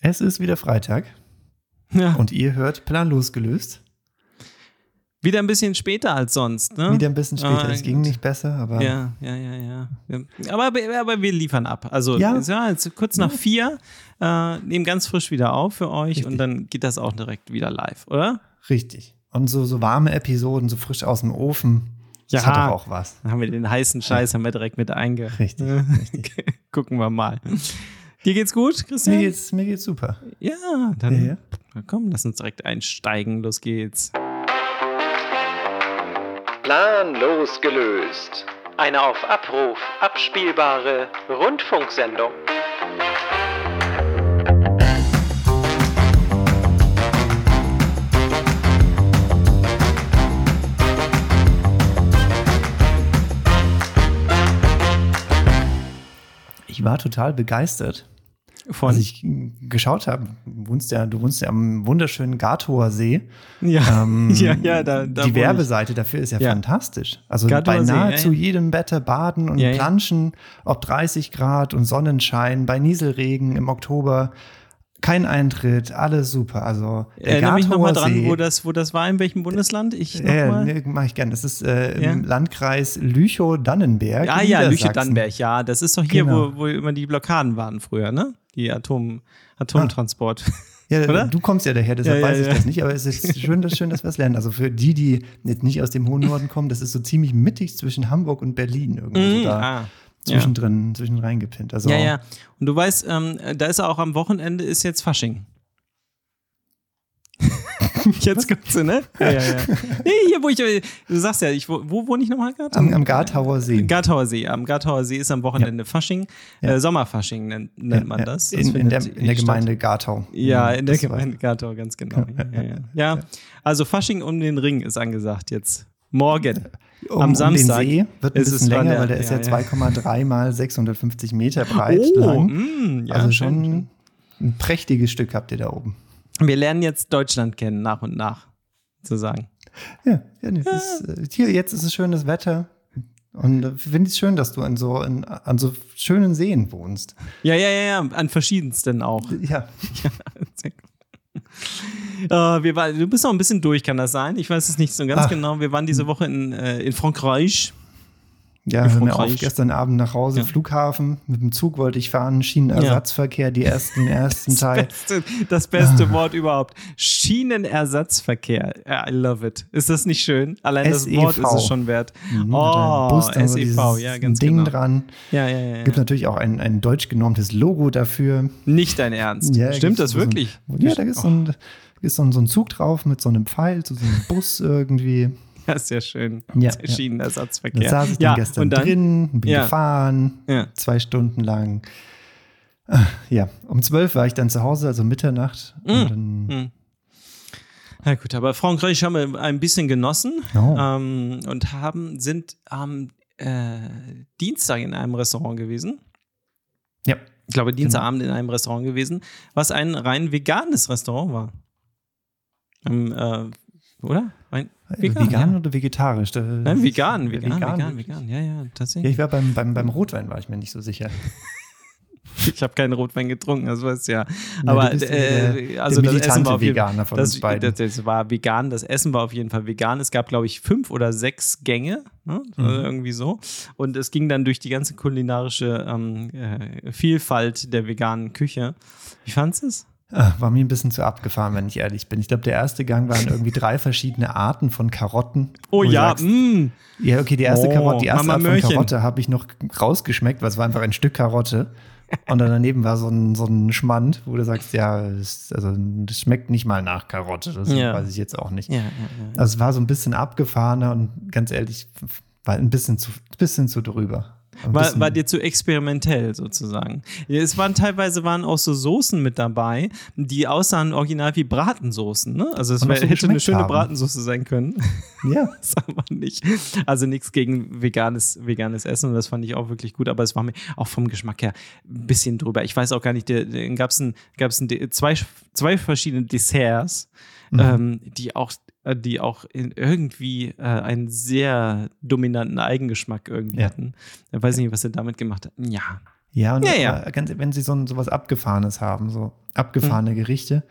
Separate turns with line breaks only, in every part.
Es ist wieder Freitag
Ja.
und ihr hört planlos gelöst.
Wieder ein bisschen später als sonst, ne?
Wieder ein bisschen später.
Ah,
es ging nicht besser, aber
Ja, ja, ja, ja. ja. Aber, aber wir liefern ab. Also
Ja.
war jetzt kurz nach vier, äh, nehmen ganz frisch wieder auf für euch
Richtig.
und dann geht das auch direkt wieder live, oder?
richtig. Und so, so warme Episoden, so frisch aus dem Ofen, das
Ja.
hat doch auch was.
Dann haben wir den heißen Scheiß haben wir direkt mit einge.
Richtig.
Gucken wir mal. Dir geht's gut, Christian?
Mir geht's, mir geht's super.
Ja, dann
Ja.
na komm, lass uns direkt einsteigen. Los geht's.
Planlos gelöst. Eine auf Abruf abspielbare Rundfunksendung.
Ich war total begeistert,
Von,
als ich geschaut habe. Du wohnst ja, du wohnst ja am wunderschönen Gartower See.
ja,
Ähm,
ja, ja, da, da
die
wohne ich.
Werbeseite dafür ist ja,
Ja.
fantastisch. Also
Gartower
bei nahezu
ja.
jedem Wetter baden und planschen, ob 30 Grad und Sonnenschein, bei Nieselregen im Oktober, kein Eintritt, alles super. Also
Erinnere mich nochmal dran, wo das, wo das war, in welchem Bundesland? Ich
äh, ne, mache ich gerne. Das ist äh,
Ja.
im Landkreis Lüchow-Dannenberg.
Ah ja. Lüchow-Dannenberg, ja. Das ist doch hier,
Genau.
wo, wo immer die Blockaden waren früher, ne? Die Atom, Atomtransport.
Ja,
Oder?
du kommst ja daher, deshalb
Ja,
weiß ich das nicht, aber es ist schön, dass, schön, dass wir es lernen. Also für die, die jetzt nicht aus dem hohen Norden kommen, das ist so ziemlich mittig zwischen Hamburg und Berlin irgendwo so
Mhm,
da
ah,
zwischendrin, zwischen reingepinnt. Also
ja, ja. Und du weißt, ähm, da ist auch am Wochenende ist jetzt Fasching. jetzt kommt's, ne? Ja, ja, ja. Nee, hier, wo ich, du sagst ja, ich, wo, wo wohne ich nochmal gerade?
am, am Gartauer See.
Gartauer See. Am Gartauer See ist am Wochenende Fasching.
Ja.
Äh, Sommerfasching nennt, nennt man
Ja,
das. das
in, in, der, in der. Gemeinde Gartau.
Ja, in der Gemeinde Gartau, ganz genau. Ja, ja, ja. ja, also Fasching um den Ring ist angesagt jetzt. Morgen.
Um,
am Samstag
Um den See wird ein
ist es
bisschen länger,
der-
weil der ist ja,
ja, ja.
2,3 mal 650 Meter breit
oh,
lang.
mm, ja,
also
schön,
schon ein prächtiges Stück habt ihr da oben.
schön. Wir lernen jetzt Deutschland kennen, nach und nach, zu sagen.
Ja, ja, das Ist, äh, hier, jetzt ist es schönes Wetter. Und äh, finde ich schön, dass du an so, in, an so schönen Seen wohnst.
Ja, ja, ja, ja, an verschiedensten auch.
Ja,
Sehr gut. Äh, wir war, du bist noch ein bisschen durch, kann das sein? Ich weiß es nicht so ganz
Ach.
genau. Wir waren diese Woche in, äh, in Frankreich.
Ja hör mir auf, gestern Abend nach Hause,
Ja.
Flughafen, mit dem Zug wollte ich fahren, Schienenersatzverkehr, die ersten, ersten
Das
Teil.
beste, das beste Wort überhaupt. Schienenersatzverkehr. Ja, I love it. Ist das nicht schön? Allein das
SEV.
Wort ist es schon wert.
Mhm,
Oh,
Bus dann so
SEV, ja, ganz
Ding
genau.
dran.
Ja, ja, ja.
Gibt
ja.
natürlich auch ein, ein deutsch genormtes Logo dafür.
Nicht dein Ernst.
Ja,
Stimmt das
so ein-
wirklich?
Ja, da ist so ein, ist so ein, ein Zug drauf mit so einem Pfeil so einem Bus irgendwie.
Ja, sehr schön.
Ja,
Der
ja.
Schienenersatzverkehr.
Da saß ich
ja,
dann gestern
und dann,
drin, bin
Ja.
gefahren, zwei Stunden lang. Ah, Ja, um zwölf war ich dann zu Hause, also Mitternacht.
Mm. Hm. Na gut, aber Frankreich haben wir ein bisschen genossen
Oh.
ähm, und haben, sind am äh, Dienstag in einem Restaurant gewesen.
ja,
Ich glaube, Dienstagabend in einem Restaurant gewesen, was ein rein veganes Restaurant war. Ähm, äh, oder? Ein,
vegan,
ja.
oder vegetarisch? Da-
Nein, vegan,
Ja,
vegan, vegan,
wirklich.
vegan, Ja, ja,
Ja,
tatsächlich.
ich war beim, beim, beim Rotwein, war ich mir nicht so sicher.
Ich habe keinen Rotwein getrunken, das weißt du ja.
Ja,
Aber
du
äh,
der-
also
der
das Essen war
militante
auf jeden
Veganer von
das,
uns beiden.
Das, das war vegan, das Essen war auf jeden Fall vegan. Es gab, glaube ich, fünf oder sechs Gänge, ne?
Mhm.
Also irgendwie so. Und es ging dann durch die ganze kulinarische ähm, äh, Vielfalt der veganen Küche. Wie fandest du es?
Ah, War mir ein bisschen zu abgefahren, wenn ich ehrlich bin. Ich glaube, der erste Gang waren irgendwie drei verschiedene Arten von Karotten.
Oh ja,
sagst,
mm.
Ja, okay, die erste
Oh,
Karotte, die erste
Mama
Art von
Möhrchen.
Karotte habe ich noch rausgeschmeckt, weil es war einfach ein Stück Karotte. Und dann daneben war so ein, so ein Schmand, wo du sagst, ja, es, also, das schmeckt nicht mal nach Karotte. Das
Ja.
weiß ich jetzt auch nicht.
Ja.
Also es war so ein bisschen abgefahrener und ganz ehrlich, war ein bisschen zu, bisschen zu drüber.
War, war dir zu experimentell sozusagen. Es waren teilweise waren auch so Soßen mit dabei, die aussahen original wie Bratensoßen. Ne? Also es wär,
so
hätte eine schöne
haben.
Bratensoße sein können.
ja,
Das aber nicht. Also nichts gegen veganes, veganes Essen und das fand ich auch wirklich gut, aber es war mir auch vom Geschmack her ein bisschen drüber. Ich weiß auch gar nicht, gab es ein, gab's ein, zwei, zwei verschiedene Desserts,
Mhm.
ähm, die auch die auch in irgendwie äh, einen sehr dominanten Eigengeschmack irgendwie
Ja.
hatten. Ich weiß nicht, was er damit gemacht hat. Ja,
Ja, und
Ja, ja.
ganz, wenn sie so ein, sowas Abgefahrenes haben, so abgefahrene Gerichte,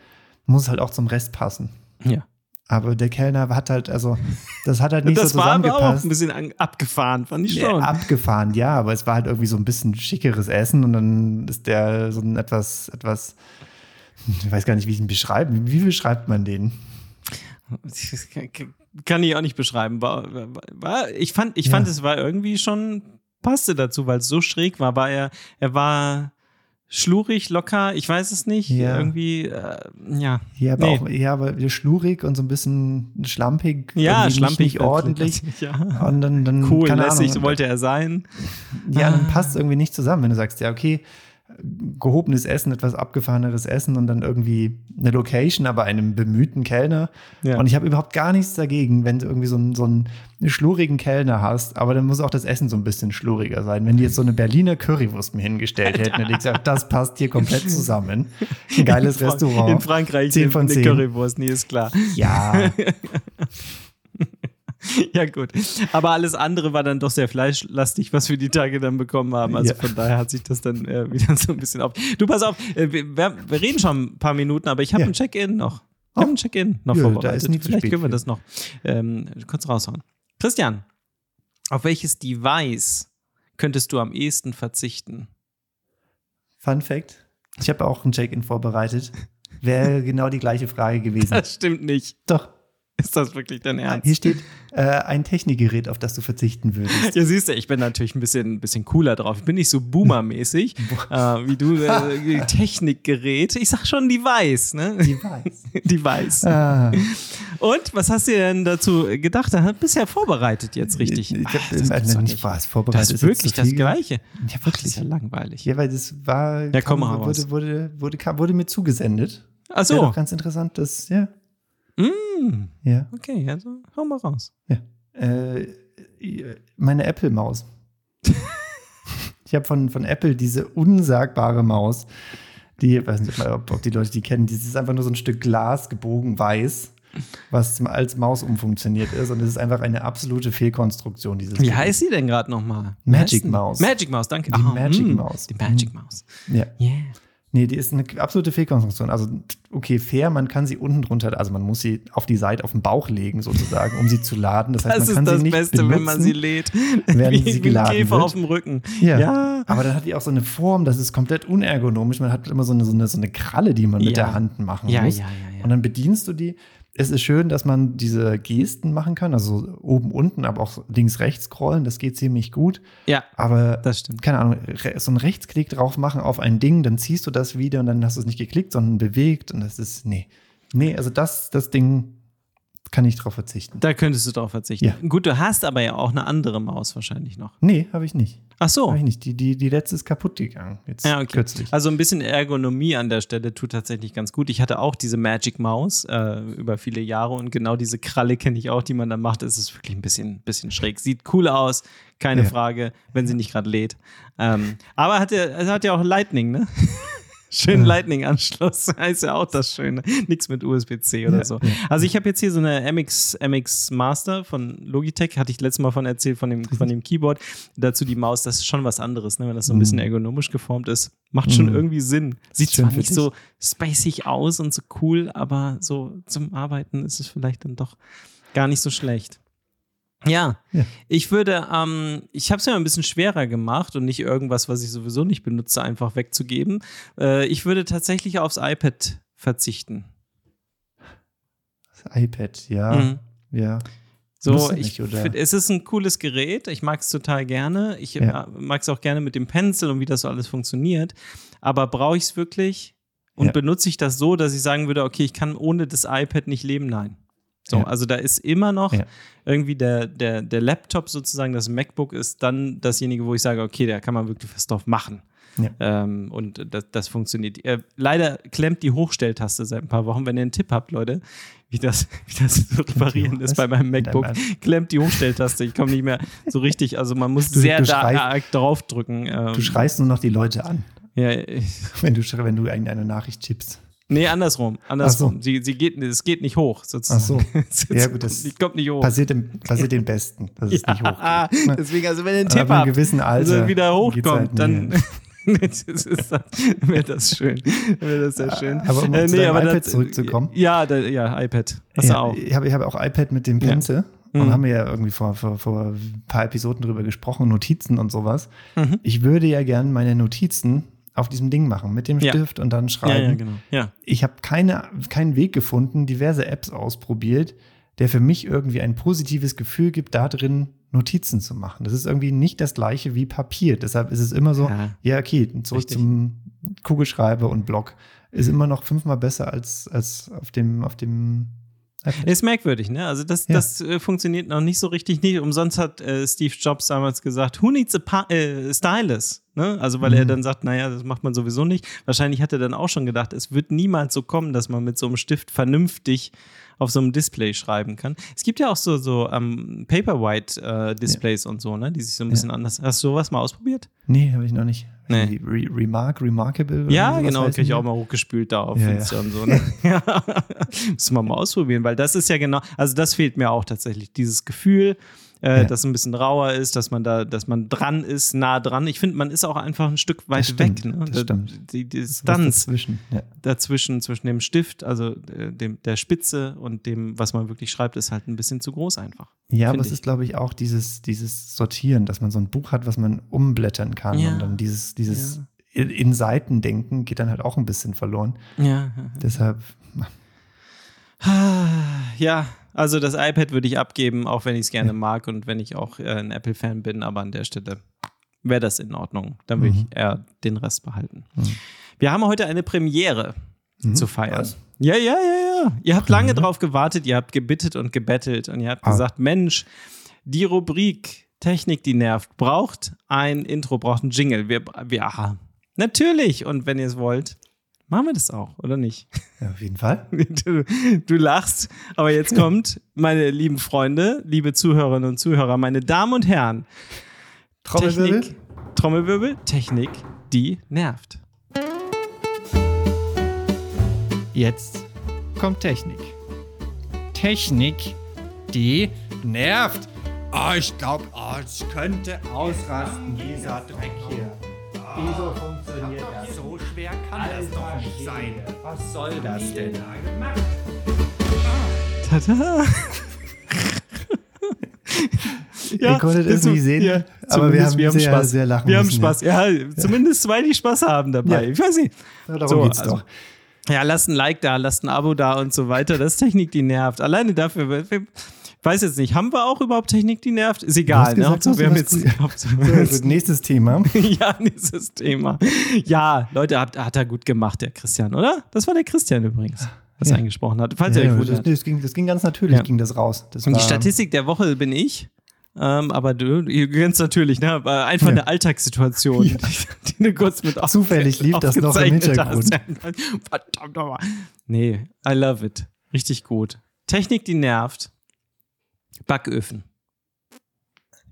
muss es halt auch zum Rest passen.
Ja.
Aber der Kellner hat halt, also, das hat halt nicht
das
so
war aber auch
zusammengepasst.
ein bisschen abgefahren, fand ich
Ja,
schon.
abgefahren, ja, aber es war halt irgendwie so ein bisschen schickeres Essen und dann ist der so ein etwas, etwas, ich weiß gar nicht, wie ich ihn beschreibe. Wie beschreibt man den?
Kann ich auch nicht beschreiben. War, war, ich fand, ich
Ja.
fand, es war irgendwie schon, passte dazu, weil es so schräg war. war er, er war schlurig, locker, ich weiß es nicht.
Ja.
Irgendwie, äh, ja.
Ja, aber
Nee.
auch ja, aber schlurig und so ein bisschen schlampig.
Ja, schlampig.
Nicht, ordentlich.
Ja.
Und dann, dann
Cool, lässig,
Ahnung,
wollte er sein.
Ja, dann passt es irgendwie nicht zusammen, wenn du sagst, ja, okay, gehobenes Essen, etwas abgefahreneres Essen und dann irgendwie eine Location, aber einem bemühten Kellner.
Ja.
Und ich habe überhaupt gar nichts dagegen, wenn du irgendwie so einen, so einen schlurigen Kellner hast, aber dann muss auch das Essen so ein bisschen schluriger sein. Wenn die jetzt so eine Berliner Currywurst mir hingestellt hätten, hätte ich gesagt, das passt hier komplett zusammen. Ein geiles
In
Restaurant.
In Frankreich
10
eine-
von
eine
10.
Currywurst, nee, ist klar.
Ja,
Ja, gut. Aber alles andere war dann doch sehr fleischlastig, was wir die Tage dann bekommen haben. Also
Ja.
von daher hat sich das dann äh, wieder so ein bisschen auf. Du, pass auf, äh, wir, wir reden schon ein paar Minuten, aber ich habe
Ja.
ein Check-in noch. Ich
Oh.
habe ein Check-in noch
Ja,
vorbereitet. Vielleicht
spät
können wir das noch ähm, kurz raushauen. Christian, auf welches Device könntest du am ehesten verzichten?
Fun Fact: Ich habe auch ein Check-in vorbereitet. Wäre genau die gleiche Frage gewesen.
Das stimmt nicht.
Doch,
Ist das wirklich dein Ernst?
hier steht äh, ein Technikgerät, auf das du verzichten würdest.
Ja, siehst du, ich bin natürlich ein bisschen, ein bisschen cooler drauf. Ich bin nicht so boomermäßig äh, wie du. Äh, Technikgerät. Ich sag schon Device, ne?
Device.
Device.
Ah,
Und was hast du denn dazu gedacht? Da bist du ja vorbereitet jetzt richtig.
Ich
Ach,
habe
das gibt's doch
nicht was vorbereitet.
Das ist wirklich das. Gleiche.
Ja,
Ach, das ist
wirklich.
ja langweilig.
Ja, weil das war.
Ja, komm,
kam-
raus.
wurde, wurde, wurde, kam, wurde mir zugesendet.
Ach
Ja,
so.
doch ganz interessant, das, ja.
Mm,
Ja.
okay, also hau mal raus.
Äh, meine Apple-Maus. ich habe von, von Apple diese unsagbare Maus, die, ich weiß nicht, ob, ob die Leute die kennen, das ist einfach nur so ein Stück Glas, gebogen weiß, was als Maus umfunktioniert ist. Und es ist einfach eine absolute Fehlkonstruktion, dieses
Wie
Ding.
heißt sie denn gerade nochmal?
Magic Mouse.
Magic Mouse, danke.
Die
Ah,
Magic
mm,
Mouse.
Die Magic Mouse.
Ja.
Yeah.
Nee, die ist eine absolute Fehlkonstruktion. Also, okay, fair, man kann sie unten drunter, also man muss sie auf die Seite, auf den Bauch legen, sozusagen, um sie zu laden. Das heißt,
Das
man kann
das
sie nicht
Beste,
benutzen,
wenn man sie lädt.
während
wie,
sie
wie
geladen
Käfer
wird.
auf dem Rücken.
Ja.
Ja.
Aber dann hat die auch so eine Form, das ist komplett unergonomisch. Man hat immer so eine, so eine, so eine Kralle, die man mit
Ja.
der Hand machen
Ja,
muss.
ja, ja, ja.
Und dann bedienst du die. Es ist schön, dass man diese Gesten machen kann, also oben, unten, aber auch links, rechts scrollen. Das geht ziemlich gut.
Ja,
Aber
das stimmt.
keine Ahnung, so einen Rechtsklick drauf machen auf ein Ding, dann ziehst du das wieder und dann hast du es nicht geklickt, sondern bewegt und das ist, nee. Nee, also das, das Ding kann ich drauf verzichten.
Da könntest du drauf verzichten.
Ja.
Gut, du hast aber ja auch eine andere Maus wahrscheinlich noch.
Nee, habe ich nicht.
Ach so.
Hab ich nicht. Die, die, die letzte ist kaputt gegangen. Jetzt
Ja, okay.
kürzlich.
Also ein bisschen Ergonomie an der Stelle tut tatsächlich ganz gut. Ich hatte auch diese Magic Maus äh, über viele Jahre und genau diese Kralle kenne ich auch, die man da macht. Es ist wirklich ein bisschen, bisschen schräg. Sieht cool aus, keine
Ja.
Frage, wenn sie nicht gerade lädt. Ähm, aber hat ja, es hat ja auch Lightning, ne? Schönen Lightning-Anschluss, heißt ja auch das Schöne. Nichts mit USB-C oder
Ja,
so.
ja.
Also ich habe jetzt hier so eine MX, MX Master von Logitech, hatte ich letztes Mal von erzählt, von dem, von dem Keyboard. Dazu die Maus, das ist schon was anderes, ne? wenn das so ein bisschen ergonomisch geformt ist. Macht schon
Mhm.
irgendwie Sinn. Sieht zwar nicht
dich.
so spacig aus und so cool, aber so zum Arbeiten ist es vielleicht dann doch gar nicht so schlecht. Ja,
Ja.
ich würde, ähm, ich habe es mir ein bisschen schwerer gemacht und nicht irgendwas, was ich sowieso nicht benutze, einfach wegzugeben. Äh, ich würde tatsächlich aufs iPad verzichten.
Das iPad, ja.
Mhm.
Ja.
So, ich
nicht, oder?
find, es ist ein cooles Gerät. Ich mag es total gerne. Ich
Ja.
mag es auch gerne mit dem Pencil und wie das so alles funktioniert. Aber brauche ich es wirklich? Und
Ja.
benutze ich das so, dass ich sagen würde, okay, ich kann ohne das iPad nicht leben? Nein. So,
Ja.
also da ist immer noch
Ja.
irgendwie der, der, der Laptop sozusagen, das MacBook ist dann dasjenige, wo ich sage, okay, da kann man wirklich was drauf machen.
Ja.
Ähm, und das, das funktioniert. Äh, leider klemmt die Hochstelltaste seit ein paar Wochen. Wenn ihr einen Tipp habt, Leute, wie das, wie das zu reparieren ist bei meinem MacBook, klemmt die Hochstelltaste. Ich komme nicht mehr so richtig. Also man muss
Du-
sehr
du
da,
schreist-
draufdrücken. Ähm,
Du schreist nur noch die Leute an,
ja, ich,
wenn du, wenn du irgendeine Nachricht chippst.
Nee, andersrum. andersrum.
Ach
Sie, sie geht, es geht nicht hoch, sozusagen.
Ach so.
Es
Ja, gut, das
kommt nicht hoch.
Passiert dem, passiert dem Besten, dass es nicht hochgeht.
Ah, deswegen, also wenn ihr einen Tipp habt,
gewissen
also wieder
geht's
hochkommt,
halt
dann das ist, wäre das schön. Wäre das sehr schön.
Aber um
Äh, nee, aber
iPad
das-
zurückzukommen.
Ja, da, ja, iPad. Hast du
ja,
auch.
Ich habe ich hab auch iPad mit dem Pencil. Und
Mhm.
haben wir ja irgendwie vor, vor, vor ein paar Episoden drüber gesprochen, Notizen und sowas.
Mhm.
Ich würde ja gern meine Notizen auf diesem Ding machen, mit dem
Ja.
Stift und dann
Ja,
schreiben.
ja, genau. Ja.
Ich habe keine, keinen Weg gefunden, diverse Apps ausprobiert, der für mich irgendwie ein positives Gefühl gibt, da drin Notizen zu machen. Das ist irgendwie nicht das gleiche wie Papier. Deshalb ist es immer so,
Ja.
ja, okay, zurück
Richtig.
zum Kugelschreiber und Block. Ist immer noch fünfmal besser als, als auf dem, auf dem.
Ist merkwürdig, ne? Also das,
Ja.
das äh, funktioniert noch nicht so richtig. Nicht umsonst hat äh, Steve Jobs damals gesagt, who needs a pa äh, stylus? Ne? Also weil er
Mhm.
dann sagt, naja, das macht man sowieso nicht. Wahrscheinlich hat er dann auch schon gedacht, es wird niemals so kommen, dass man mit so einem Stift vernünftig auf so einem Display schreiben kann. Es gibt ja auch so, so ähm, Paperwhite-Displays und so, ne? Die sich so ein bisschen anders. Hast du sowas mal ausprobiert?
Nee, habe ich noch nicht.
Nee.
Die Re Remark, Remarkable.
Ja, genau, kriege ich auch mal hochgespült da auf
Ja, ja.
Insta und so. Ne? ja. Müssen wir mal ausprobieren, weil das ist ja genau, also das fehlt mir auch tatsächlich. Dieses Gefühl, äh,
Ja.
dass es ein bisschen rauer ist, dass man da, dass man dran ist, nah dran. Ich finde, man ist auch einfach ein Stück weit
stimmt,
weg. Ne?
das stimmt.
Die, Distanz
dazwischen. Ja.
dazwischen, zwischen dem Stift, also äh, dem, der Spitze und dem, was man wirklich schreibt, ist halt ein bisschen zu groß einfach.
Ja, aber es
ich.
ist, glaube ich, auch dieses, dieses Sortieren, dass man so ein Buch hat, was man umblättern kann.
Ja.
Und dann dieses, dieses in, in Seiten denken geht dann halt auch ein bisschen verloren.
Ja.
Deshalb,
Ja, also das iPad würde ich abgeben, auch wenn ich es gerne mag und wenn ich auch äh, ein Apple-Fan bin, aber an der Stelle wäre das in Ordnung. Dann würde
Mhm.
ich eher den Rest behalten.
Mhm.
Wir haben heute eine Premiere
Mhm.
zu feiern.
Was?
Ja, ja, ja, ja. Ihr habt lange
Premiere?
drauf gewartet, ihr habt gebittet und gebettelt und ihr habt
Ah.
gesagt, Mensch, die Rubrik Technik, die nervt, braucht ein Intro, braucht ein Jingle. Wir, wir, aha. Natürlich. Und wenn ihr es wollt, machen wir das auch, oder nicht?
ja, auf jeden Fall.
Du, du lachst, aber jetzt kommt, meine lieben Freunde, liebe Zuhörerinnen und Zuhörer, meine Damen und Herren,
Trommelwirbel?
Technik, Trommelwirbel, Technik, die nervt.
Jetzt kommt Technik. Technik, die nervt. Oh, ich glaube, oh, ich könnte ausrasten, dieser Dreck hier. Wieso funktioniert das? So schwer kann das doch nicht sein. Was soll das denn?
Tada!
Ihr konntet es
das-
nicht sehen,
ja,
aber wir
zumindest
haben sehr, sehr lachen
Wir haben
müssen,
Spaß. Ja, zumindest zwei, die Spaß haben dabei.
Ja.
Ich weiß nicht.
Ja, darum
So,
geht's
also-
doch.
Ja, lasst ein Like da, lasst ein Abo da und so weiter. Das ist Technik, die nervt. Alleine dafür. Ich weiß jetzt nicht, haben wir auch überhaupt Technik, die nervt? Ist egal. Ne?
gesagt,
wir haben jetzt.
So, nächstes Thema.
ja, nächstes Thema. Ja, Leute, hat, hat er gut gemacht, der Christian, oder? Das war der Christian übrigens, das
Ja.
eingesprochen hat. Falls
Ja,
ihr euch
das,
wundert.
das, ging, das ging ganz natürlich,
Ja.
ging das raus. Das
Und die Statistik der Woche bin ich. Ähm, aber du, ganz natürlich, ne? Einfach eine Alltagssituation, die, du kurz mit
Zufällig lief das noch im
hast. Verdammt nochmal. Nee, I love it. Richtig gut. Technik, die nervt. Backöfen.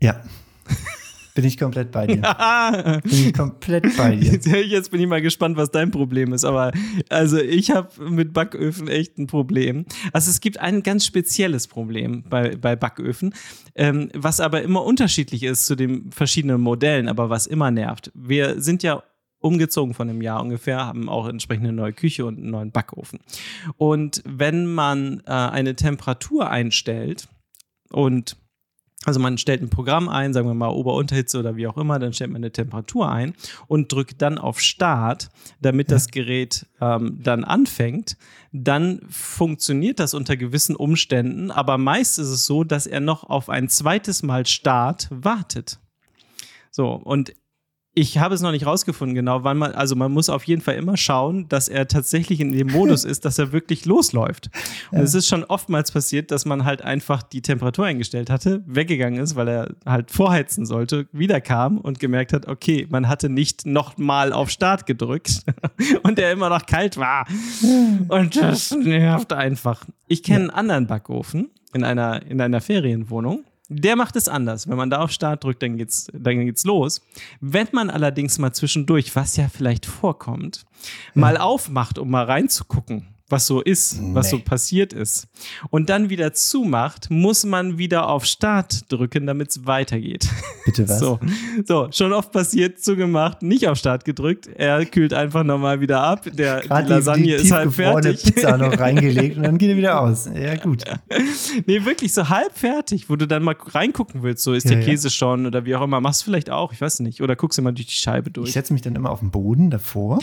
Ja. Bin ich komplett bei dir.
Ah.
Bin ich komplett bei dir.
Jetzt, jetzt bin ich mal gespannt, was dein Problem ist. Aber also ich habe mit Backöfen echt ein Problem. Also es gibt ein ganz spezielles Problem bei, bei Backöfen, ähm, was aber immer unterschiedlich ist zu den verschiedenen Modellen, aber was immer nervt. Wir sind ja umgezogen von einem Jahr ungefähr, haben auch entsprechend eine neue Küche und einen neuen Backofen. Und wenn man äh, eine Temperatur einstellt und also man stellt ein Programm ein, sagen wir mal Ober-Unterhitze oder wie auch immer, dann stellt man eine Temperatur ein und drückt dann auf Start, damit das Gerät ähm, dann anfängt. Dann funktioniert das unter gewissen Umständen, aber meist ist es so, dass er noch auf ein zweites Mal Start wartet. So, und ich habe es noch nicht rausgefunden, genau, wann man, also man muss auf jeden Fall immer schauen, dass er tatsächlich in dem Modus ist, dass er wirklich losläuft. Und
Ja.
es ist schon oftmals passiert, dass man halt einfach die Temperatur eingestellt hatte, weggegangen ist, weil er halt vorheizen sollte, wiederkam und gemerkt hat, okay, man hatte nicht nochmal auf Start gedrückt und er immer noch kalt war. Und das nervt einfach. Ich kenne einen anderen Backofen in einer, in einer Ferienwohnung. Der macht es anders. Wenn man da auf Start drückt, dann geht's, dann geht's los. Wenn man allerdings mal zwischendurch, was ja vielleicht vorkommt, mal aufmacht, um mal reinzugucken, was so ist, was so
Nee.
passiert ist, und dann wieder zumacht, muss man wieder auf Start drücken, damit es weitergeht.
Bitte was?
So, so, schon oft passiert, zugemacht, nicht auf Start gedrückt. Er kühlt einfach nochmal wieder ab. Der, die
Gerade
Lasagne
die, die
ist halb fertig.
Pizza noch reingelegt und dann geht er wieder aus. Ja, gut.
Nee, wirklich so halb fertig, wo du dann mal reingucken willst. So ist
Ja,
der
ja.
Käse schon oder wie auch immer. Machst du vielleicht auch, ich weiß nicht. Oder guckst du mal durch die Scheibe
Ich
durch.
setze mich dann immer auf den Boden davor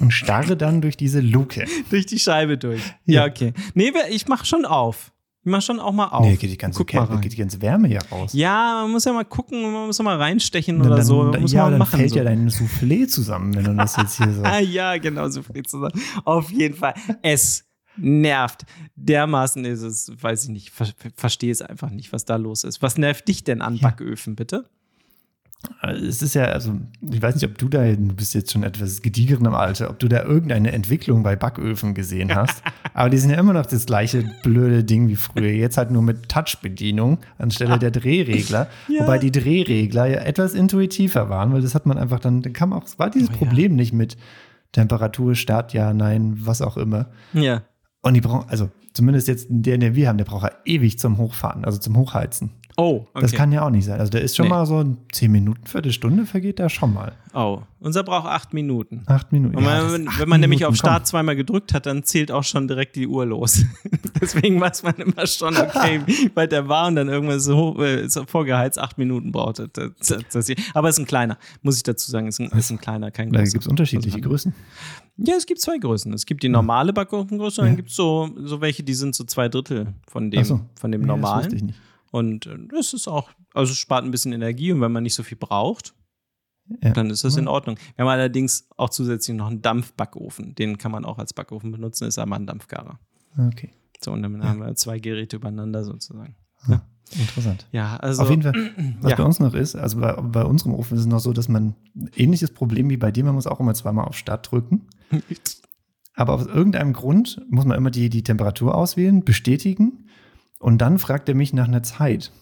und starre dann durch diese Luke.
durch die Scheibe durch. Ja,
Ja.
okay. Nee, ich mach schon auf. Ich mach schon auch mal auf.
Nee, geht die ganze, Kälte, geht die ganze Wärme ja raus.
Ja, man muss ja mal gucken, man muss ja mal reinstechen
dann,
oder so.
dann,
muss
ja,
man
dann
machen.
fällt
so.
ja dein Soufflé zusammen, wenn du das jetzt hier so.
Ah, ja, genau, so viel zu sagen. Auf jeden Fall. Es nervt. Dermaßen ist es, weiß ich nicht, ver verstehe es einfach nicht, was da los ist. Was nervt dich denn an
Ja.
Backöfen, bitte?
Es ist ja, also, ich weiß nicht, ob du da, du bist jetzt schon etwas gediegener im Alter, ob du da irgendeine Entwicklung bei Backöfen gesehen hast. Aber die sind ja immer noch das gleiche blöde Ding wie früher. Jetzt halt nur mit Touch-Bedienung anstelle der Drehregler.
Ja.
Wobei die Drehregler ja etwas intuitiver waren, weil das hat man einfach dann, dann kam auch, es war dieses
Oh ja.
Problem nicht mit Temperatur, Start, ja, nein, was auch immer.
Ja.
Und die brauchen, also zumindest jetzt der, den wir haben, der braucht ja ewig zum Hochfahren, also zum Hochheizen.
Oh, okay.
Das kann ja auch nicht sein. Also da ist schon
Nee.
mal so zehn Minuten, Viertelstunde vergeht da schon mal.
oh, unser braucht acht Minuten.
Acht Minuten.
Und
Ja,
wenn, wenn man nämlich
Minuten,
auf Start zweimal gedrückt hat, dann zählt auch schon direkt die Uhr los. Deswegen weiß man immer schon, okay, weit der war und dann irgendwas so, hoch- äh, so vorgeheizt acht Minuten braucht. Das, das, das, aber es ist ein kleiner, muss ich dazu sagen, es ist ein, ist ein kleiner, kein
Komm. Da
großer.
gibt es unterschiedliche Größen.
Ja, es gibt zwei Größen. Es gibt die normale Backofengröße und
Ja.
dann gibt es so, so welche, die sind so zwei Drittel von dem,
so.
von dem
Nee,
normalen.
nicht.
Und äh, das ist auch, also es spart ein bisschen Energie und wenn man nicht so viel braucht,
Ja.
dann ist das in
Ja.
Ordnung. Wir haben allerdings auch zusätzlich noch einen Dampfbackofen. Den kann man auch als Backofen benutzen, ist aber ein Dampfgarer.
Okay,
So, und dann haben wir zwei Geräte übereinander sozusagen.
interessant.
Ja, also.
Auf jeden Fall, was
ja.
bei uns noch ist, also bei, bei unserem Ofen ist es noch so, dass man ähnliches Problem wie bei dir, man muss auch immer zweimal auf Start drücken. Aber aus irgendeinem Grund muss man immer die, die Temperatur auswählen, bestätigen und dann fragt er mich nach einer Zeit.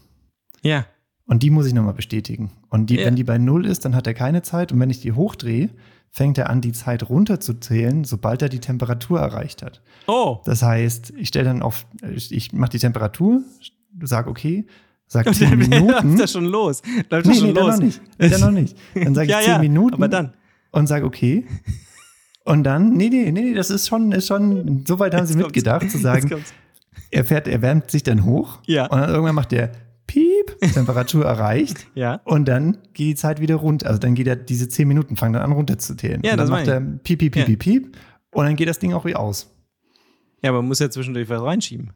ja,
Und die muss ich nochmal bestätigen. Und die,
Ja.
wenn die bei Null ist, dann hat er keine Zeit. Und wenn ich die hochdrehe, fängt er an, die Zeit runterzuzählen, sobald er die Temperatur erreicht hat.
oh.
Das heißt, ich stelle dann auf, ich, ich mache die Temperatur, sage okay, sage
Und
10
dann läuft
Minuten.
das schon los. Läuft das
Nee,
schon
nee, dann
los.
noch nicht. Dann noch nicht. Dann sage ich
ja,
10
ja,
Minuten
aber dann.
und sage okay. Und dann, nee, nee, nee, das ist schon, ist schon, so weit haben sie
Jetzt kommt's.
mitgedacht, zu sagen, er fährt, er wärmt sich dann hoch
Ja.
und dann irgendwann macht der Piep, Temperatur erreicht.
Ja.
Und dann geht die Zeit wieder runter. Also dann geht er diese 10 Minuten, fangen dann an runterzuzählen.
Ja,
und
das
dann macht er piep, piep, piep,
Ja.
piep, piep. Und dann geht das Ding auch wieder aus.
Ja, aber man muss ja zwischendurch was reinschieben.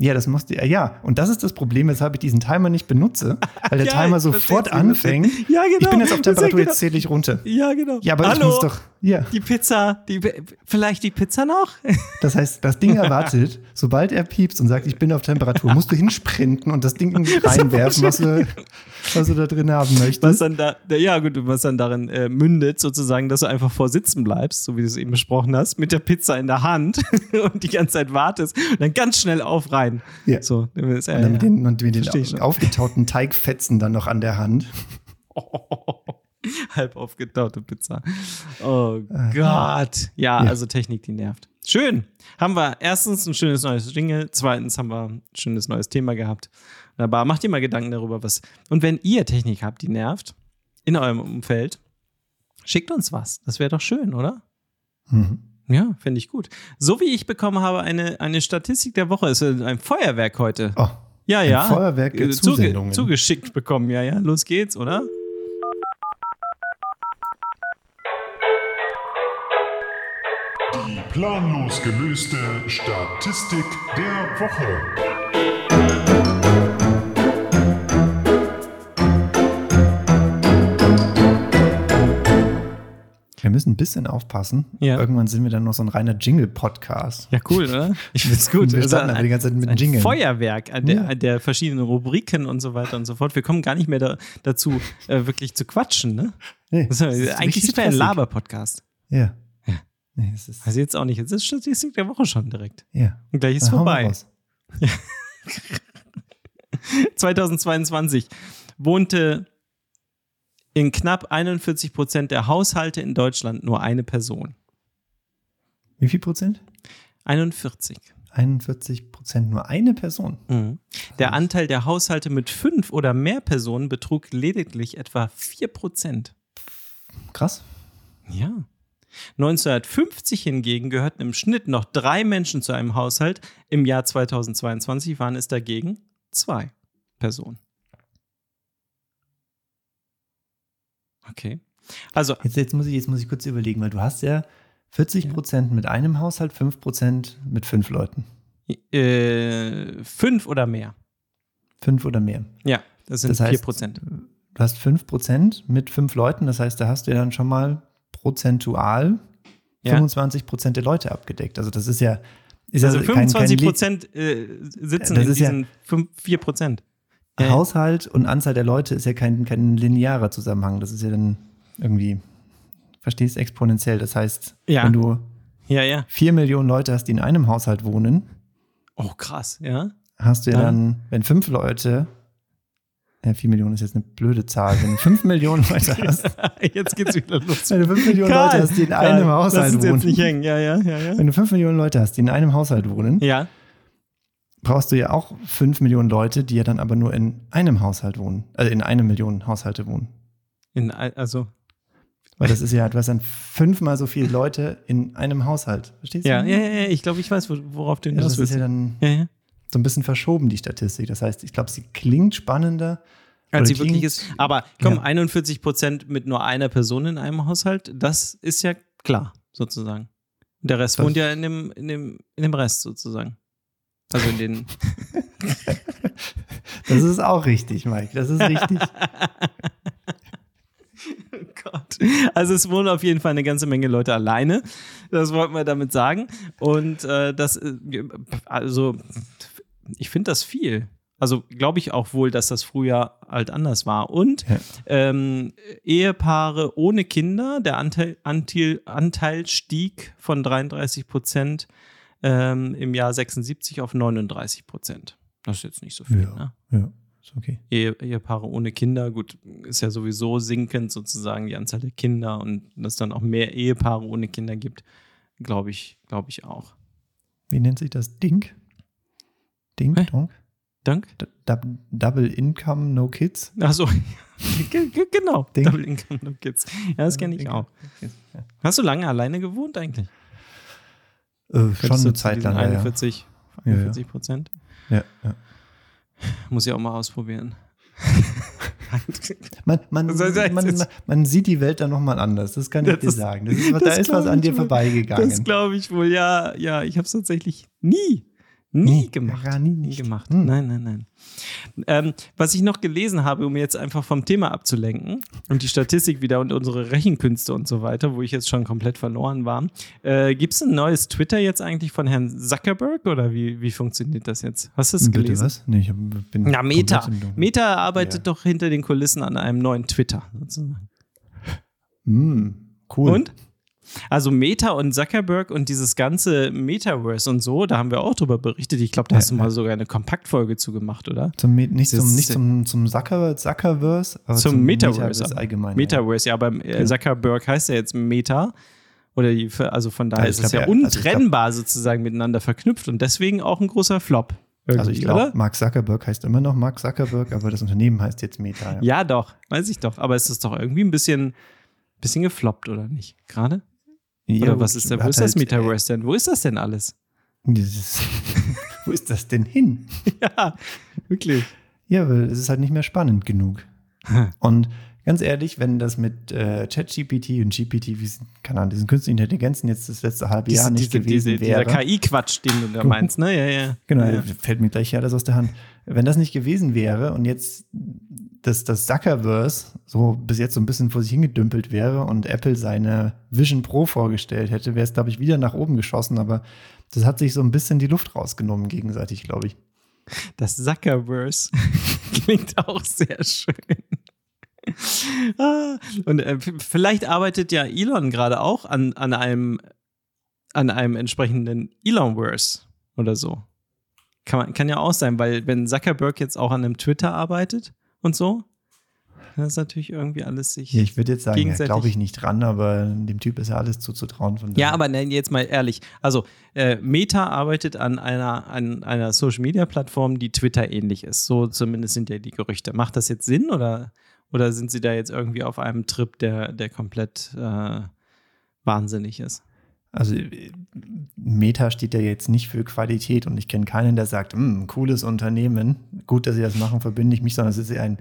Ja, das musste er, ja. Und das ist das Problem, weshalb ich diesen Timer nicht benutze, weil der
Ja,
Timer
ich
sofort
ich
anfängt.
Ja, genau.
Ich bin jetzt auf Temperatur,
genau-
jetzt zähle ich runter.
Ja, genau.
Ja, aber ich
Hallo,
muss doch, ja.
die Pizza, die, vielleicht die Pizza noch?
Das heißt, das Ding erwartet, sobald er piepst und sagt, ich bin auf Temperatur, musst du hinsprinten und das Ding irgendwie reinwerfen, was du, was du da drin haben
Was
möchtest.
dann da, ja gut, was dann darin äh, mündet, sozusagen, dass du einfach vor sitzen bleibst, so wie du es eben besprochen hast, mit der Pizza in der Hand und die ganze Zeit wartest und dann ganz schnell auf rein.
Ja.
So, äh,
Und dann mit den, und mit den aufgetauten Teigfetzen dann noch an der Hand.
halb aufgetaute Pizza. Oh
Äh,
Gott. Ja,
Ja.
also Technik, die nervt. Schön. Haben wir erstens ein schönes neues Jingle, zweitens haben wir ein schönes neues Thema gehabt. Aber macht ihr mal Gedanken darüber, was. Und wenn ihr Technik habt, die nervt, in eurem Umfeld, schickt uns was. Das wäre doch schön, oder?
Mhm.
Ja, finde ich gut. So wie ich bekommen habe, eine, eine Statistik der Woche. Es ist ein Feuerwerk heute.
Oh,
ja, ja.
Feuerwerk
Äh, zuge
Zusendungen.
zugeschickt bekommen. Ja, ja. Los geht's, oder?
Planlos gelöste Statistik der Woche.
wir müssen ein bisschen aufpassen.
Ja.
Irgendwann sind wir dann noch so ein reiner Jingle-Podcast.
Ja, cool, oder? Ich find's gut.
Wir
Also
starten aber die ganze Zeit mit
ein
Jingle.
Feuerwerk an der,
Ja.
an der verschiedenen Rubriken und so weiter und so fort. Wir kommen gar nicht mehr da, dazu, äh, wirklich zu quatschen, ne?
Nee,
ist eigentlich sind wir ein. Laber-Podcast.
Ja.
Ja.
Nee, es ist,
Also jetzt auch nicht. Jetzt ist Statistik der Woche schon direkt.
ja.
Und gleich ist
Dann
vorbei.
raus.
2022 wohnte in knapp 41 Prozent der Haushalte in Deutschland nur eine Person.
Wie viel Prozent?
41.
41 Prozent, nur eine Person.
Mhm. Der Anteil der Haushalte mit fünf oder mehr Personen betrug lediglich etwa 4 Prozent.
Krass.
Ja. 1950 hingegen gehörten im Schnitt noch drei Menschen zu einem Haushalt. Im Jahr 2022 waren es dagegen zwei Personen. Okay. Also,
Jetzt, jetzt, muss ich, jetzt muss ich kurz überlegen, weil du hast ja 40 Prozent mit einem Haushalt, 5 Prozent mit fünf Leuten.
äh, fünf oder mehr.
Fünf oder mehr.
Ja, das sind
Das heißt,
vier Prozent.
Du hast 5 Prozent mit fünf Leuten, das heißt, da hast du ja dann schon mal prozentual
Ja.
25 Prozent der Leute abgedeckt. Also das ist ja ist
Also
ja kein-
25
kein Li-
Prozent äh, sitzen
Das
in
ist ja-
diesen fünf, 4 Prozent. Ja, ja.
Haushalt und Anzahl der Leute ist ja kein, kein linearer Zusammenhang. Das ist ja dann irgendwie, verstehst exponentiell. Das heißt,
Ja.
wenn du
Ja, ja.
4 Millionen Leute hast, die in einem Haushalt wohnen,
Oh, krass, ja.
hast du ja
Dann-
dann, wenn fünf Leute, ja, 4 Millionen ist jetzt eine blöde Zahl, wenn du 5 Millionen Leute hast,
Jetzt geht's wieder los.
wenn du 5 Millionen Leute hast, die in einem
Karl,
Haushalt
lass uns
wohnen,
jetzt nicht hängen. Ja, ja, ja, ja.
wenn du 5 Millionen Leute hast, die in einem Haushalt wohnen,
Ja,
brauchst du ja auch 5 Millionen Leute, die ja dann aber nur in einem Haushalt wohnen, also in einer Million Haushalte wohnen.
in, also,
Weil das ist ja, du hast dann fünfmal so viele Leute in einem Haushalt. Verstehst du?
ja, ja, ja, ich glaube, ich weiß, wo- worauf du
Ja, das ist
willst.
ja dann
Ja, ja.
So ein bisschen verschoben, die Statistik. Das heißt, ich glaube, sie klingt spannender.
Als sie wirklich ist. Aber komm,
Ja.
41 Prozent mit nur einer Person in einem Haushalt, das ist ja klar, sozusagen. Der Rest
Das-
wohnt ja in dem, in, dem, in dem Rest, sozusagen. Also in den.
Das ist auch richtig, Mike. Das ist richtig.
Oh Gott. Also es wohnen auf jeden Fall eine ganze Menge Leute alleine. Das wollten wir damit sagen. Und äh, das, äh, also ich finde das viel. Also glaube ich auch wohl, dass das früher halt anders war. Und
Ja.
ähm, Ehepaare ohne Kinder, der Anteil, Anteil, Anteil stieg von 33 Prozent ähm, im Jahr 76 auf 39 Prozent. Das ist jetzt nicht so viel.
Ja.
Ne?
Ja, ist okay.
Ehe, Ehepaare ohne Kinder, gut, ist ja sowieso sinkend sozusagen die Anzahl der Kinder und dass dann auch mehr Ehepaare ohne Kinder gibt, glaube ich, glaube ich auch.
Wie nennt sich das? Dink? Dink,
Hä?
Donk?
Dank.
Double Income, No Kids?
Achso, Ge- ge- genau.
Ding.
Double Income No Kids. Ja, das kenne ich auch. Hast du lange alleine gewohnt eigentlich?
Äh, schon eine Zeit lang. Ja, ja.
41,
Ja.
41 Prozent.
Ja, ja.
Muss ich auch mal ausprobieren.
Man, man, man, man, sieht die Welt dann nochmal anders. Das kann ich
Das
dir sagen. Das ist, da ist was an dir vorbeigegangen.
Das glaube ich wohl, ja, ja. Ich habe es tatsächlich nie, nie
Nie,
gemacht.
gar nie
nie gemacht.
Hm.
Nein, nein, nein. Ähm, was ich noch gelesen habe, um jetzt einfach vom Thema abzulenken und die Statistik wieder und unsere Rechenkünste und so weiter, wo ich jetzt schon komplett verloren war. Äh, Gibt es ein neues Twitter jetzt eigentlich von Herrn Zuckerberg oder wie, wie funktioniert das jetzt? Hast du es gelesen?
was? Nee, ich bin
Na, Meta. Meta arbeitet doch hinter den Kulissen an einem neuen Twitter. Sozusagen.
Hm, cool.
Und? Also Meta und Zuckerberg und dieses ganze Metaverse und so, da haben wir auch drüber berichtet. Ich glaube, da hast du
Ja,
mal sogar eine Kompaktfolge zu gemacht, oder?
Zum, nicht
Das
zum, nicht zum, zum Zucker, Zuckerverse, aber
Zum
zum,
Metaverse.
allgemein.
Metaverse, ja, aber äh, Zuckerberg heißt ja jetzt Meta. Oder die, also von daher
Ja,
ist es ja
glaub, ja, also
untrennbar sozusagen miteinander verknüpft und deswegen auch ein großer Flop.
Ja. Also ich glaube? Mark Zuckerberg heißt immer noch Mark Zuckerberg, aber das Unternehmen heißt jetzt Meta. Ja.
Ja, doch, weiß ich doch. Aber es ist doch irgendwie ein bisschen, bisschen gefloppt, oder nicht? Gerade?
Ja,
Oder was ist da, wo ist das
halt,
Metaverse denn? Wo ist das denn alles?
äh, Wo ist das denn hin?
ja, wirklich.
Ja, weil es ist halt nicht mehr spannend genug. Und ganz ehrlich, wenn das mit äh, ChatGPT und GPT, wie keine Ahnung, diesen künstlichen Intelligenzen jetzt das letzte halbe Jahr nicht gewesen wäre.
Dieser KI-Quatsch, den du da meinst, ne? Ja, ja.
Genau,
Ja.
fällt mir gleich alles aus der Hand. Wenn das nicht gewesen wäre und jetzt das, das Zuckerverse so bis jetzt so ein bisschen vor sich hingedümpelt wäre und Apple seine Vision Pro vorgestellt hätte, wäre es, glaube ich, wieder nach oben geschossen. Aber das hat sich so ein bisschen die Luft rausgenommen gegenseitig, glaube ich.
Das Zuckerverse klingt auch sehr schön. Ah, Und äh, vielleicht arbeitet ja Elon gerade auch an, an einem an einem entsprechenden Elonverse oder so. Kann, man, kann ja auch sein, weil wenn Zuckerberg jetzt auch an einem Twitter arbeitet und so, Das ist natürlich irgendwie alles sich.
Ja, ich würde jetzt sagen, ja, glaube ich nicht dran, aber dem Typ ist ja alles zuzutrauen. Von
Ja, aber nein, jetzt mal ehrlich. Also, äh, Meta arbeitet an einer, an einer Social Media Plattform, die Twitter ähnlich ist. So zumindest sind ja die Gerüchte. Macht das jetzt Sinn oder, oder sind sie da jetzt irgendwie auf einem Trip, der, der komplett äh, wahnsinnig ist?
Also äh, Meta steht ja jetzt nicht für Qualität und ich kenne keinen, der sagt, "Hm, cooles Unternehmen, gut, dass sie das machen, verbinde ich mich, sondern es ist ja ein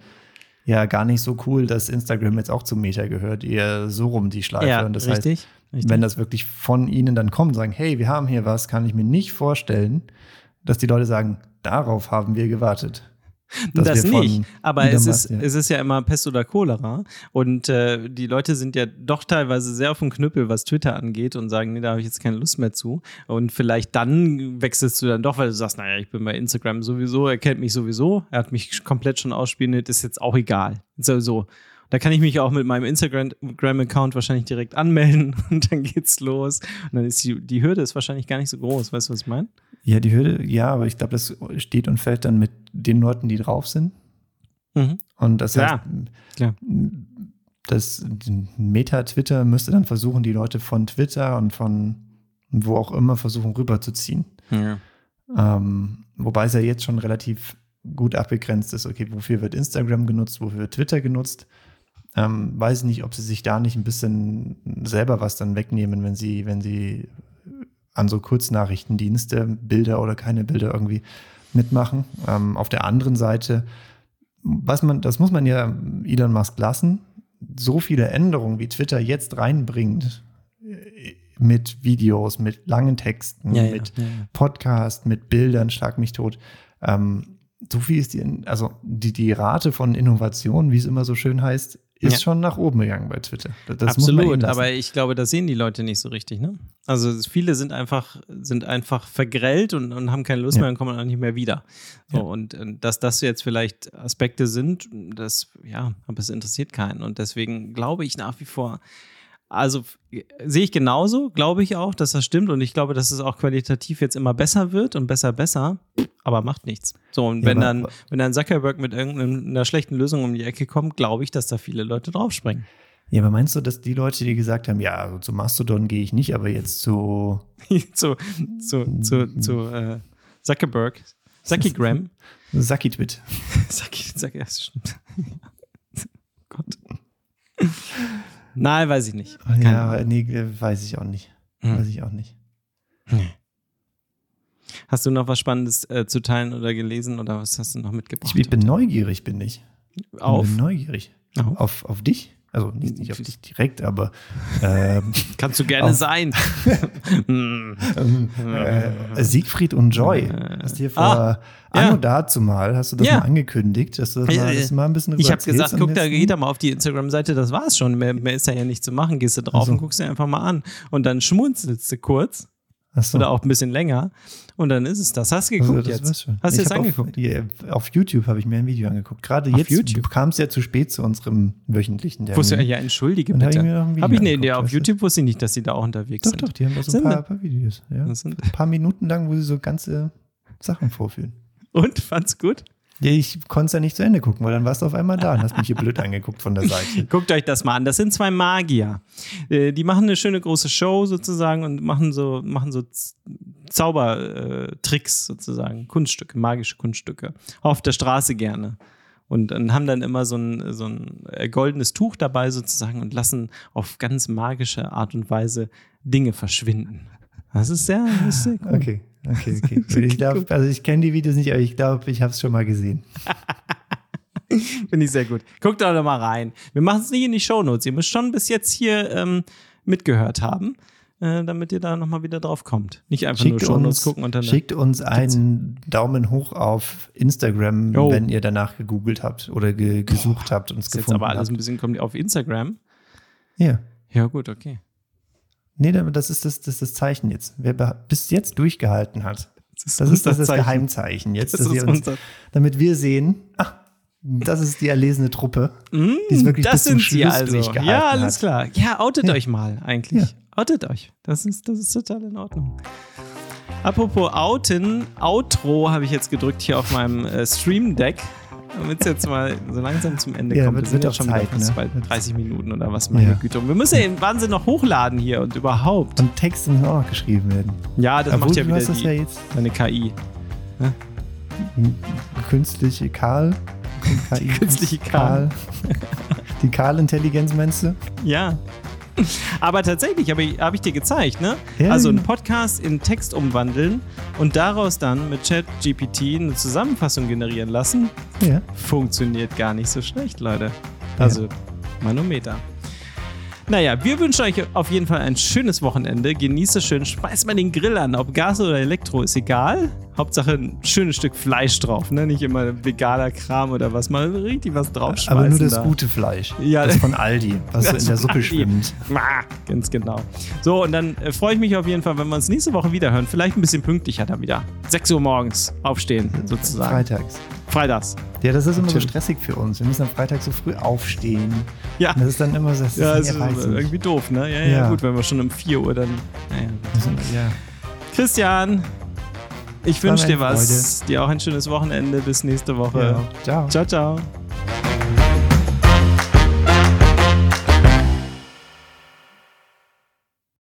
ja gar nicht so cool, dass Instagram jetzt auch zu Meta gehört, eher so rum die Schleife. und das heißt,
richtig. richtig.
wenn das wirklich von ihnen dann kommt, sagen, hey, wir haben hier was, kann ich mir nicht vorstellen, dass die Leute sagen, darauf haben wir gewartet.
Das nicht, aber es ist,
ja.
es ist ja immer Pest oder Cholera und äh, die Leute sind ja doch teilweise sehr auf dem Knüppel, was Twitter angeht und sagen, nee, da habe ich jetzt keine Lust mehr zu und vielleicht dann wechselst du dann doch, weil du sagst, naja, ich bin bei Instagram sowieso, er kennt mich sowieso, er hat mich komplett schon ausspioniert, ist jetzt auch egal. So, so. Da kann ich mich auch mit meinem Instagram-Account wahrscheinlich direkt anmelden und dann geht's los. Und dann ist die, die Hürde ist wahrscheinlich gar nicht so groß. Weißt du, was ich meine?
Ja, die Hürde, ja, aber ich glaube, das steht und fällt dann mit den Leuten, die drauf sind.
Mhm.
Und das heißt,
klar.
das Meta-Twitter müsste dann versuchen, die Leute von Twitter und von wo auch immer versuchen rüberzuziehen.
Ja.
Ähm, wobei es ja jetzt schon relativ gut abgegrenzt ist, okay, wofür wird Instagram genutzt, wofür wird Twitter genutzt. Ähm, weiß nicht, ob sie sich da nicht ein bisschen selber was dann wegnehmen, wenn sie, wenn sie an so Kurznachrichtendienste Bilder oder keine Bilder irgendwie mitmachen. Ähm, auf der anderen Seite, was man, das muss man ja Elon Musk lassen, so viele Änderungen, wie Twitter jetzt reinbringt, äh, mit Videos, mit langen Texten,
Ja,
mit
ja, ja.
Podcast, mit Bildern, schlag mich tot. Ähm, so viel ist die, also die, die Rate von Innovation, wie es immer so schön heißt, ist
Ja.
schon nach oben gegangen bei Twitter. Das-
Absolut, aber ich glaube, das sehen die Leute nicht so richtig, ne? Also viele sind einfach, sind einfach vergrellt und, und haben keine Lust
Ja.
mehr und kommen auch nicht mehr wieder. So,
Ja.
und, und dass das jetzt vielleicht Aspekte sind, das, ja, aber es interessiert keinen. Und deswegen glaube ich nach wie vor, also sehe ich genauso, glaube ich auch, dass das stimmt und ich glaube, dass es auch qualitativ jetzt immer besser wird und besser, besser, aber macht nichts. So, und wenn dann, wenn dann Zuckerberg mit irgendeiner schlechten Lösung um die Ecke kommt, glaube ich, dass da viele Leute draufspringen.
Ja, aber meinst du, dass die Leute, die gesagt haben, ja, also zu Mastodon gehe ich nicht, aber jetzt zu
zu, zu, zu, zu äh, Zuckerberg. Zuckygram.
Sakitwit?
Zucky, Zucky, das stimmt. Gott. Nein, weiß ich nicht. Keine
Ja,
Ahnung.
nee, weiß ich auch nicht.
Hm.
Weiß ich auch nicht.
Hast du noch was Spannendes äh, zu teilen oder gelesen oder was hast du noch mitgebracht?
Ich bin neugierig, bin ich.
Auf?
Ich bin neugierig.
Auf?
Auf, auf dich? Also nicht, nicht auf dich direkt, aber ähm,
Kannst du gerne
Auf.
sein.
Äh, Siegfried und Joy. Hast du hier vor
Ah, ja.
Anno dazu mal, hast du das
Ja.
mal angekündigt, dass du das mal,
Äh,
dass du mal ein bisschen
Ich habe gesagt, guck da, geh da mal auf die Instagram-Seite, das war's schon. Mehr, mehr ist da ja nicht zu machen. Gehst du drauf
Ach so.
und guckst dir einfach mal an. Und dann schmunzelst du kurz
so.
oder auch ein bisschen länger. Und dann ist es das. Hast du
Also,
geguckt
das
jetzt? Hast du
Ich
jetzt
hab
angeguckt?
Auf, auf YouTube habe ich mir ein Video angeguckt. Gerade
Auf
jetzt
YouTube?
kam es ja zu spät zu unserem wöchentlichen Termin.
Wusste, ja, entschuldige
hab ich
bitte.
mir noch ein Video
Habe ich eine Idee. Auf? YouTube wusste ich nicht, dass sie da auch unterwegs
Doch,
sind.
doch, die haben da so ein paar, paar Videos. Ja. Ein paar Minuten lang, wo sie so ganze Sachen vorführen.
Und? Fand's gut?
Ich konnte es ja nicht zu Ende gucken, weil dann warst du auf einmal da und hast mich hier blöd angegukt von der Seite.
Guckt euch das mal an. Das sind zwei Magier. Äh, Die machen eine schöne große Show sozusagen und machen so, machen so Zaubertricks sozusagen, Kunststücke, magische Kunststücke. Auf der Straße gerne. Und, und haben dann immer so ein, so ein äh, goldenes Tuch dabei sozusagen und lassen auf ganz magische Art und Weise Dinge verschwinden. Das ist sehr, das ist sehr cool.
Okay, okay, okay. Ich glaub, also ich kenne die Videos nicht, aber ich glaube, ich habe es schon mal gesehen.
Finde ich sehr gut. Guckt da doch mal rein. Wir machen es nicht in die Shownotes. Ihr müsst schon bis jetzt hier ähm, mitgehört haben, äh, damit ihr da nochmal wieder drauf kommt. Nicht einfach nur
Schickt
Shownotes
uns,
gucken und dann.
schickt uns einen Daumen hoch auf Instagram,
Jo.
wenn ihr danach gegoogelt habt oder ge gesucht habt und es
ist jetzt
gefunden
aber alles
habt.
ein bisschen kommt auf Instagram.
Ja.
Ja, gut, okay.
Nee, das ist das, das, ist das Zeichen jetzt. Wer bis jetzt durchgehalten hat,
Das
das ist das, das
Zeichen.
Geheimzeichen jetzt,
Das ist
uns, damit wir sehen, ach, das ist die erlesene Truppe,
Mm,
die es wirklich
das
bis zum
sind sie
Schluss
also.
durchgehalten
Ja, alles
hat.
klar. Ja, outet
Ja.
euch mal eigentlich.
Ja.
Outet euch. Das ist, das ist total in Ordnung. Apropos Outen, Outro habe ich jetzt gedrückt hier auf meinem äh, Stream Deck. Damit es jetzt mal so langsam zum Ende
Ja,
kommt.
wird-
Wir sind
auch
schon wieder
Zeit,
fast
ne?
bei 30 Minuten oder was, meine
Ja.
Güte. Und wir müssen ja den Wahnsinn noch hochladen hier und überhaupt.
Und Texte müssen auch noch geschrieben werden.
Ja, das
Obwohl,
macht ja wieder die,
ja jetzt
eine KI.
künstliche Karl. KI,
künstliche Karl.
Die Karl-Intelligenz meinst du?
Ja. Aber tatsächlich habe ich, hab ich dir gezeigt, ne?
Ja,
also einen
ja.
Podcast in Text umwandeln und daraus dann mit ChatGPT eine Zusammenfassung generieren lassen,
Ja.
funktioniert gar nicht so schlecht, Leute. Also Manometer. Naja, wir wünschen euch auf jeden Fall ein schönes Wochenende. Genießt es schön. Schmeißt mal den Grill an. Ob Gas oder Elektro, ist egal. Hauptsache ein schönes Stück Fleisch drauf. Ne? Nicht immer veganer Kram oder was. Mal richtig was draufschmeißen.
Aber nur das
da.
gute Fleisch.
Ja.
Das von Aldi, was so in der Suppe schwimmt.
Ganz genau. So, und dann äh, freue ich mich auf jeden Fall, wenn wir uns nächste Woche wieder hören. Vielleicht ein bisschen pünktlicher dann wieder. 6 Uhr morgens aufstehen, sozusagen.
Freitags.
Freitags.
Ja, das ist immer so
Natürlich.
stressig für uns. Wir müssen am Freitag so früh aufstehen.
Ja.
Und das ist dann immer so, das
Ja,
ist
ist irgendwie doof, ne? Ja, ja,
Ja.
gut, wenn wir schon um 4 Uhr dann. Naja.
Ja.
Christian, ich wünsche dir was. Dir auch ein schönes Wochenende. Bis nächste Woche.
Ja. Ciao.
Ciao, ciao.